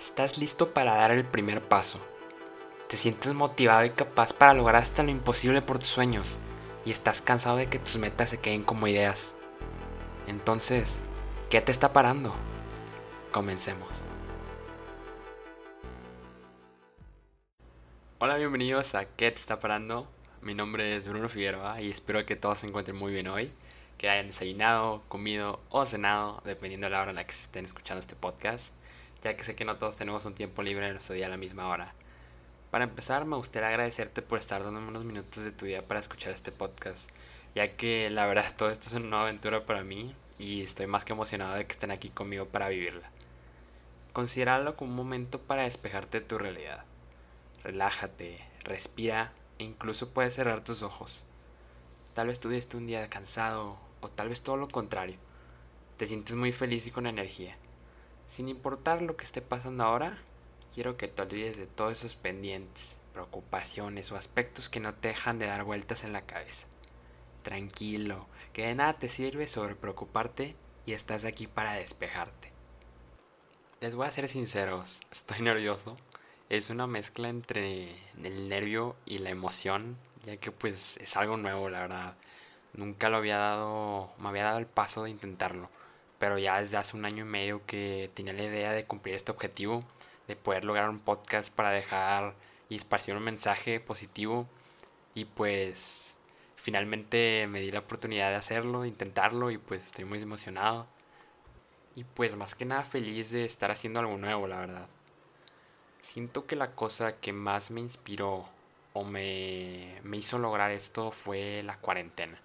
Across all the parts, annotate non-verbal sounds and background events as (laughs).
Estás listo para dar el primer paso. Te sientes motivado y capaz para lograr hasta lo imposible por tus sueños y estás cansado de que tus metas se queden como ideas. Entonces, ¿qué te está parando? Comencemos. Hola, bienvenidos a ¿Qué te está parando? Mi nombre es Bruno Figueroa y espero que todos se encuentren muy bien hoy, que hayan desayunado, comido o cenado, dependiendo de la hora en la que estén escuchando este podcast ya que sé que no todos tenemos un tiempo libre en nuestro día a la misma hora. Para empezar, me gustaría agradecerte por estar dando unos minutos de tu día para escuchar este podcast, ya que la verdad (laughs) todo esto es una nueva aventura para mí y estoy más que emocionado de que estén aquí conmigo para vivirla. Considéralo como un momento para despejarte de tu realidad. Relájate, respira e incluso puedes cerrar tus ojos. Tal vez tuviste un día cansado o tal vez todo lo contrario. Te sientes muy feliz y con energía. Sin importar lo que esté pasando ahora, quiero que te olvides de todos esos pendientes, preocupaciones o aspectos que no te dejan de dar vueltas en la cabeza. Tranquilo, que de nada te sirve sobre preocuparte y estás aquí para despejarte. Les voy a ser sinceros, (laughs) estoy nervioso. Es una mezcla entre el nervio y la emoción, ya que pues es algo nuevo, la verdad. Nunca lo había dado, me había dado el paso de intentarlo pero ya desde hace un año y medio que tenía la idea de cumplir este objetivo, de poder lograr un podcast para dejar y esparcir un mensaje positivo. Y pues finalmente me di la oportunidad de hacerlo, de intentarlo y pues estoy muy emocionado. Y pues más que nada feliz de estar haciendo algo nuevo, la verdad. Siento que la cosa que más me inspiró o me, me hizo lograr esto fue la cuarentena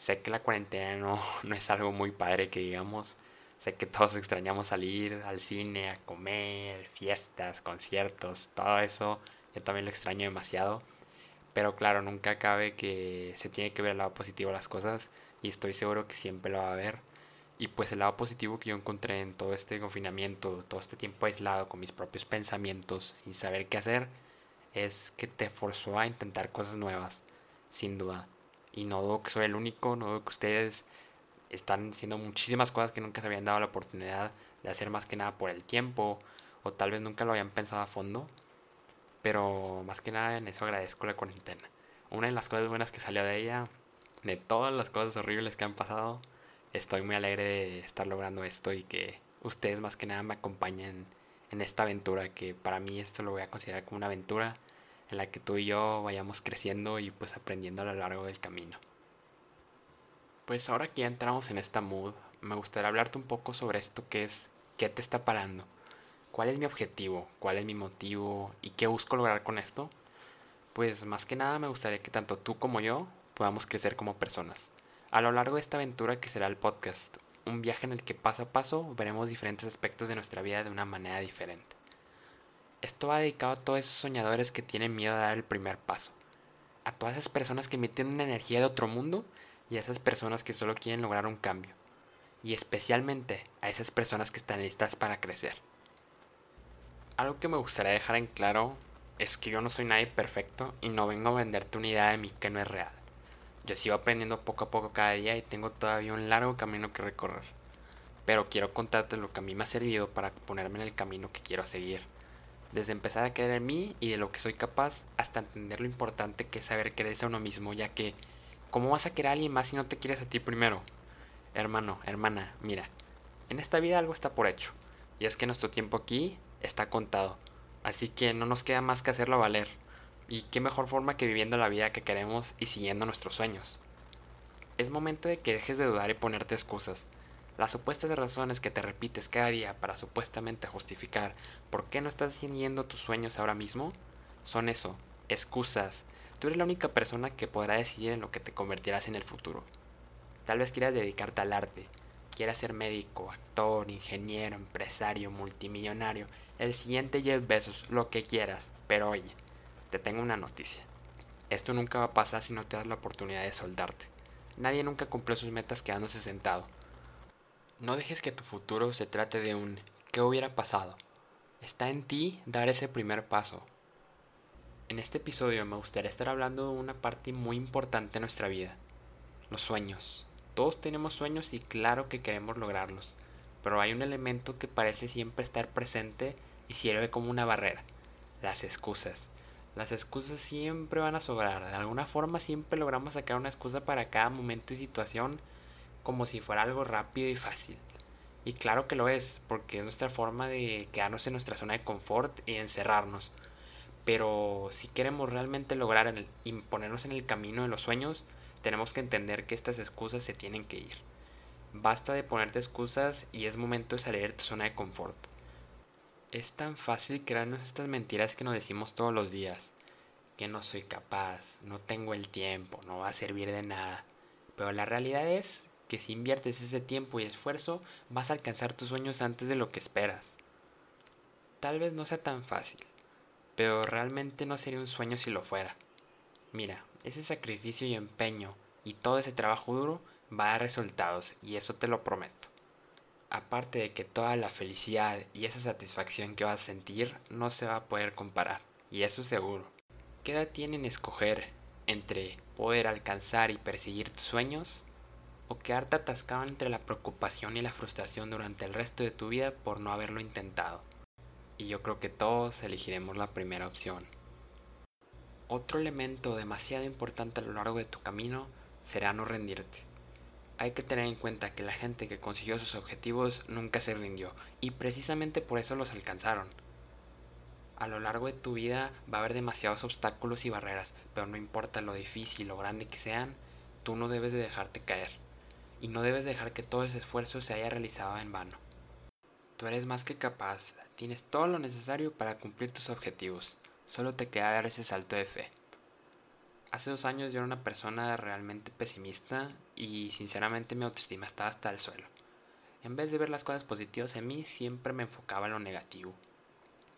Sé que la cuarentena no, (laughs) no es algo muy padre que digamos. Sé que todos extrañamos salir al cine, a comer, fiestas, conciertos, todo eso. Yo también lo extraño demasiado. Pero claro, nunca cabe que se tiene que ver el lado positivo de las cosas. Y estoy seguro que siempre lo va a haber. Y pues el lado positivo que yo encontré en todo este confinamiento, todo este tiempo aislado con mis propios pensamientos, sin saber qué hacer, es que te forzó a intentar cosas nuevas, sin duda. Y no dudo que soy el único, no dudo que ustedes están haciendo muchísimas cosas que nunca se habían dado la oportunidad de hacer más que nada por el tiempo o tal vez nunca lo habían pensado a fondo. Pero más que nada en eso agradezco la cuarentena. Una de las cosas buenas que salió de ella, de todas las cosas horribles que han pasado, estoy muy alegre de estar logrando esto y que ustedes más que nada me acompañen en esta aventura que para mí esto lo voy a considerar como una aventura en la que tú y yo vayamos creciendo y pues aprendiendo a lo largo del camino. Pues ahora que ya entramos en esta mood, me gustaría hablarte un poco sobre esto que es qué te está parando, cuál es mi objetivo, cuál es mi motivo y qué busco lograr con esto. Pues más que nada me gustaría que tanto tú como yo podamos crecer como personas. A lo largo de esta aventura que será el podcast, un viaje en el que paso a paso veremos diferentes aspectos de nuestra vida de una manera diferente. Esto va dedicado a todos esos soñadores que tienen miedo a dar el primer paso. A todas esas personas que emiten una energía de otro mundo y a esas personas que solo quieren lograr un cambio. Y especialmente a esas personas que están listas para crecer. Algo que me gustaría dejar en claro es que yo no soy nadie perfecto y no vengo a venderte una idea de mí que no es real. Yo sigo aprendiendo poco a poco cada día y tengo todavía un largo camino que recorrer. Pero quiero contarte lo que a mí me ha servido para ponerme en el camino que quiero seguir desde empezar a creer en mí y de lo que soy capaz hasta entender lo importante que es saber quererse a uno mismo, ya que ¿cómo vas a querer a alguien más si no te quieres a ti primero? Hermano, hermana, mira, en esta vida algo está por hecho, y es que nuestro tiempo aquí está contado, así que no nos queda más que hacerlo valer, y qué mejor forma que viviendo la vida que queremos y siguiendo nuestros sueños. Es momento de que dejes de dudar y ponerte excusas, las supuestas razones que te repites cada día para supuestamente justificar por qué no estás siguiendo tus sueños ahora mismo son eso, excusas. Tú eres la única persona que podrá decidir en lo que te convertirás en el futuro. Tal vez quieras dedicarte al arte, quieras ser médico, actor, ingeniero, empresario, multimillonario, el siguiente Jeff Bezos, lo que quieras. Pero oye, te tengo una noticia. Esto nunca va a pasar si no te das la oportunidad de soldarte. Nadie nunca cumplió sus metas quedándose sentado. No dejes que tu futuro se trate de un ¿qué hubiera pasado? Está en ti dar ese primer paso. En este episodio me gustaría estar hablando de una parte muy importante de nuestra vida, los sueños. Todos tenemos sueños y claro que queremos lograrlos, pero hay un elemento que parece siempre estar presente y sirve como una barrera, las excusas. Las excusas siempre van a sobrar, de alguna forma siempre logramos sacar una excusa para cada momento y situación como si fuera algo rápido y fácil. Y claro que lo es, porque es nuestra forma de quedarnos en nuestra zona de confort y encerrarnos. Pero si queremos realmente lograr imponernos en el camino de los sueños, tenemos que entender que estas excusas se tienen que ir. Basta de ponerte excusas y es momento de salir de tu zona de confort. Es tan fácil crearnos estas mentiras que nos decimos todos los días. Que no soy capaz, no tengo el tiempo, no va a servir de nada. Pero la realidad es que si inviertes ese tiempo y esfuerzo, vas a alcanzar tus sueños antes de lo que esperas. Tal vez no sea tan fácil, pero realmente no sería un sueño si lo fuera. Mira, ese sacrificio y empeño y todo ese trabajo duro va a dar resultados y eso te lo prometo. Aparte de que toda la felicidad y esa satisfacción que vas a sentir no se va a poder comparar, y eso seguro. ¿Qué tienen escoger entre poder alcanzar y perseguir tus sueños o quedarte atascado entre la preocupación y la frustración durante el resto de tu vida por no haberlo intentado? Y yo creo que todos elegiremos la primera opción. Otro elemento demasiado importante a lo largo de tu camino será no rendirte. Hay que tener en cuenta que la gente que consiguió sus objetivos nunca se rindió y precisamente por eso los alcanzaron. A lo largo de tu vida va a haber demasiados obstáculos y barreras, pero no importa lo difícil o grande que sean, tú no debes de dejarte caer. Y no debes dejar que todo ese esfuerzo se haya realizado en vano. Tú eres más que capaz, tienes todo lo necesario para cumplir tus objetivos, solo te queda dar ese salto de fe. Hace dos años yo era una persona realmente pesimista y sinceramente mi autoestima estaba hasta el suelo. En vez de ver las cosas positivas en mí, siempre me enfocaba en lo negativo.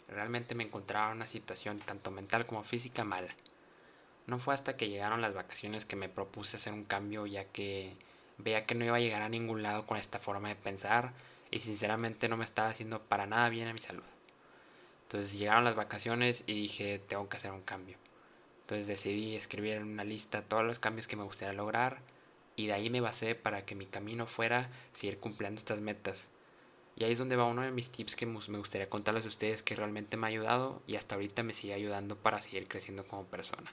Realmente me encontraba en una situación tanto mental como física mala. No fue hasta que llegaron las vacaciones que me propuse hacer un cambio ya que veía que no iba a llegar a ningún lado con esta forma de pensar y sinceramente no me estaba haciendo para nada bien a mi salud. Entonces llegaron las vacaciones y dije, tengo que hacer un cambio. Entonces decidí escribir en una lista todos los cambios que me gustaría lograr y de ahí me basé para que mi camino fuera seguir cumpliendo estas metas. Y ahí es donde va uno de mis tips que me gustaría contarles a ustedes que realmente me ha ayudado y hasta ahorita me sigue ayudando para seguir creciendo como persona.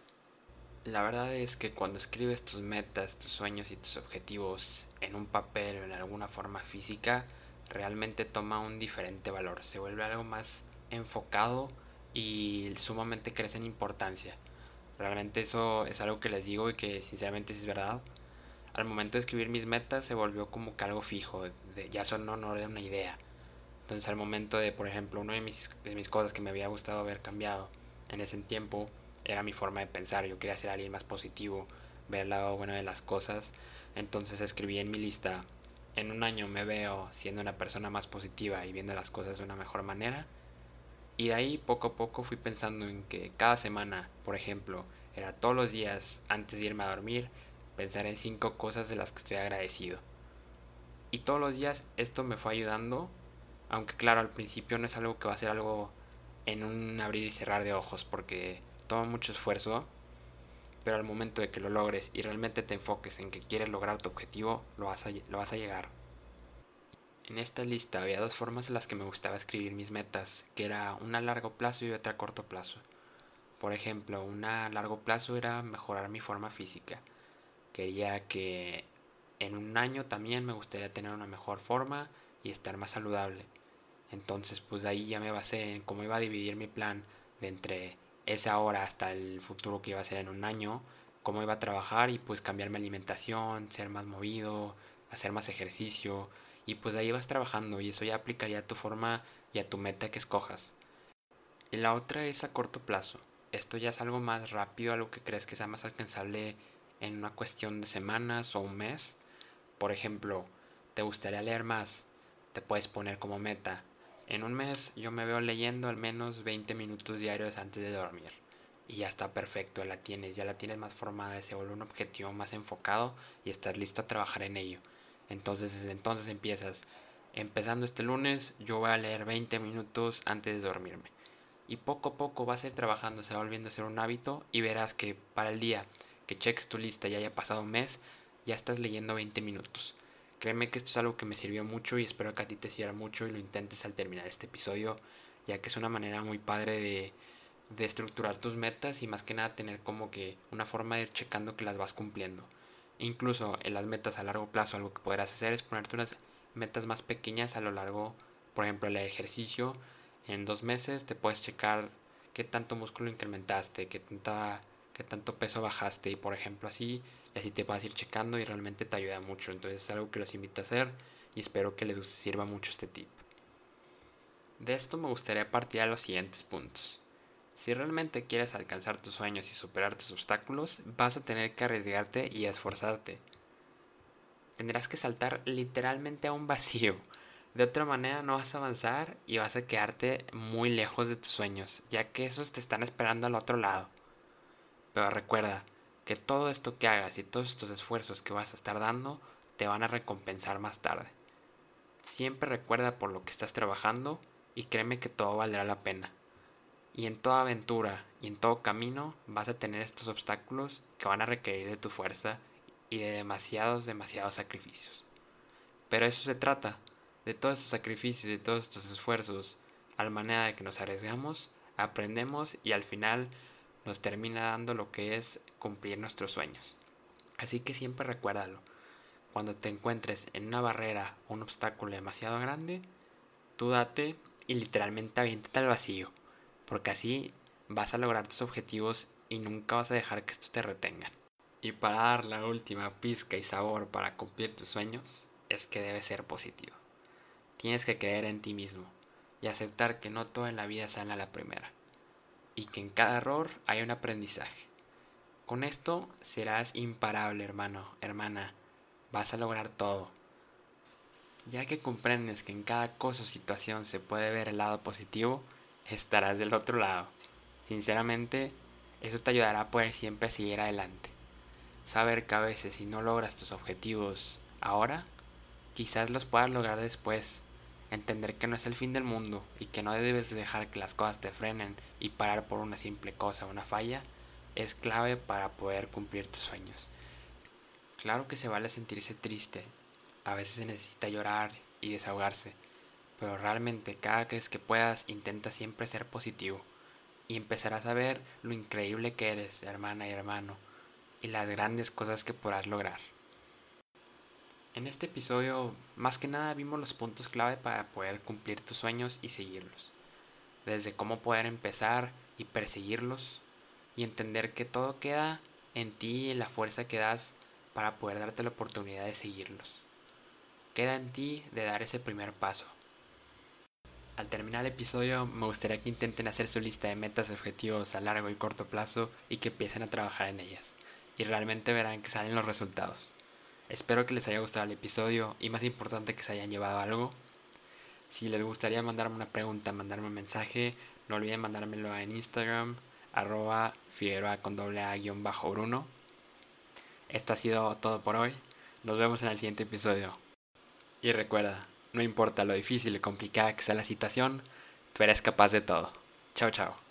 La verdad es que cuando escribes tus metas, tus sueños y tus objetivos en un papel o en alguna forma física, realmente toma un diferente valor, se vuelve algo más enfocado y sumamente crece en importancia. Realmente eso es algo que les digo y que sinceramente es verdad. Al momento de escribir mis metas se volvió como que algo fijo, ya son no era una idea. Entonces al momento de, por ejemplo, una de mis, de mis cosas que me había gustado haber cambiado en ese tiempo era mi forma de pensar. Yo quería ser alguien más positivo, ver el lado bueno de las cosas. Entonces escribí en mi lista, en un año me veo siendo una persona más positiva y viendo las cosas de una mejor manera y de ahí poco a poco fui pensando en que cada semana, por ejemplo, era todos los días antes de irme a dormir, pensar en cinco cosas de las que estoy agradecido. Y todos los días esto me fue ayudando, aunque claro, al principio no es algo que va a ser algo en un abrir y cerrar de ojos, porque toma mucho esfuerzo, pero al momento de que lo logres y realmente te enfoques en que quieres lograr tu objetivo, lo vas a, lo vas a llegar. En esta lista había dos formas en las que me gustaba escribir mis metas, que era una a largo plazo y otra a corto plazo. Por ejemplo, una a largo plazo era mejorar mi forma física. Quería que en un año también me gustaría tener una mejor forma y estar más saludable. Entonces, pues de ahí ya me basé en cómo iba a dividir mi plan de entre esa hora hasta el futuro que iba a ser en un año, cómo iba a trabajar y pues cambiar mi alimentación, ser más movido, hacer más ejercicio y pues ahí vas trabajando y eso ya aplicaría a tu forma y a tu meta que escojas. Y la otra es a corto plazo. Esto ya es algo más rápido, algo que crees que sea más alcanzable en una cuestión de semanas o un mes. Por ejemplo, ¿te gustaría leer más? Te puedes poner como meta. En un mes yo me veo leyendo al menos 20 minutos diarios antes de dormir. Y ya está perfecto, la tienes, ya la tienes más formada, se vuelve un objetivo más enfocado y estás listo a trabajar en ello. Entonces desde entonces empiezas. Empezando este lunes yo voy a leer 20 minutos antes de dormirme. Y poco a poco vas a ir trabajando, se va volviendo a ser un hábito y verás que para el día que cheques tu lista y haya pasado un mes, ya estás leyendo 20 minutos. Créeme que esto es algo que me sirvió mucho y espero que a ti te sirva mucho y lo intentes al terminar este episodio, ya que es una manera muy padre de, de estructurar tus metas y más que nada tener como que una forma de ir checando que las vas cumpliendo. Incluso en las metas a largo plazo algo que podrás hacer es ponerte unas metas más pequeñas a lo largo, por ejemplo, el ejercicio. En dos meses te puedes checar qué tanto músculo incrementaste, qué, tanta, qué tanto peso bajaste y por ejemplo así y así te vas a ir checando y realmente te ayuda mucho. Entonces es algo que los invito a hacer y espero que les sirva mucho este tip. De esto me gustaría partir a los siguientes puntos. Si realmente quieres alcanzar tus sueños y superar tus obstáculos, vas a tener que arriesgarte y esforzarte. Tendrás que saltar literalmente a un vacío. De otra manera no vas a avanzar y vas a quedarte muy lejos de tus sueños, ya que esos te están esperando al otro lado. Pero recuerda, que todo esto que hagas y todos estos esfuerzos que vas a estar dando te van a recompensar más tarde. Siempre recuerda por lo que estás trabajando y créeme que todo valdrá la pena. Y en toda aventura y en todo camino vas a tener estos obstáculos que van a requerir de tu fuerza y de demasiados, demasiados sacrificios. Pero eso se trata, de todos estos sacrificios y todos estos esfuerzos, al manera de que nos arriesgamos, aprendemos y al final nos termina dando lo que es cumplir nuestros sueños. Así que siempre recuérdalo. Cuando te encuentres en una barrera o un obstáculo demasiado grande, tú date y literalmente aviéntate al vacío, porque así vas a lograr tus objetivos y nunca vas a dejar que esto te retengan. Y para dar la última pizca y sabor para cumplir tus sueños, es que debes ser positivo. Tienes que creer en ti mismo y aceptar que no todo en la vida sale a la primera y que en cada error hay un aprendizaje. Con esto serás imparable, hermano, hermana. Vas a lograr todo. Ya que comprendes que en cada cosa o situación se puede ver el lado positivo, estarás del otro lado. Sinceramente, eso te ayudará a poder siempre seguir adelante. Saber que a veces si no logras tus objetivos ahora, quizás los puedas lograr después entender que no es el fin del mundo y que no debes dejar que las cosas te frenen y parar por una simple cosa una falla, es clave para poder cumplir tus sueños. Claro que se vale sentirse triste, a veces se necesita llorar y desahogarse, pero realmente cada vez que puedas intenta siempre ser positivo y empezarás a ver lo increíble que eres, hermana y hermano, y las grandes cosas que podrás lograr. En este episodio, más que nada, vimos los puntos clave para poder cumplir tus sueños y seguirlos. Desde cómo poder empezar y perseguirlos, y entender que todo queda en ti y en la fuerza que das para poder darte la oportunidad de seguirlos. Queda en ti de dar ese primer paso. Al terminar el episodio, me gustaría que intenten hacer su lista de metas y objetivos a largo y corto plazo y que empiecen a trabajar en ellas. Y realmente verán que salen los resultados. Espero que les haya gustado el episodio y más importante que se hayan llevado algo. Si les gustaría mandarme una pregunta, mandarme un mensaje, no olviden mandármelo en Instagram, arroba figueroa con doble a guion bajo Bruno. Esto ha sido todo por hoy. Nos vemos en el siguiente episodio. Y recuerda, no importa lo difícil y complicada que sea la situación, tú eres capaz de todo. Chao, chao.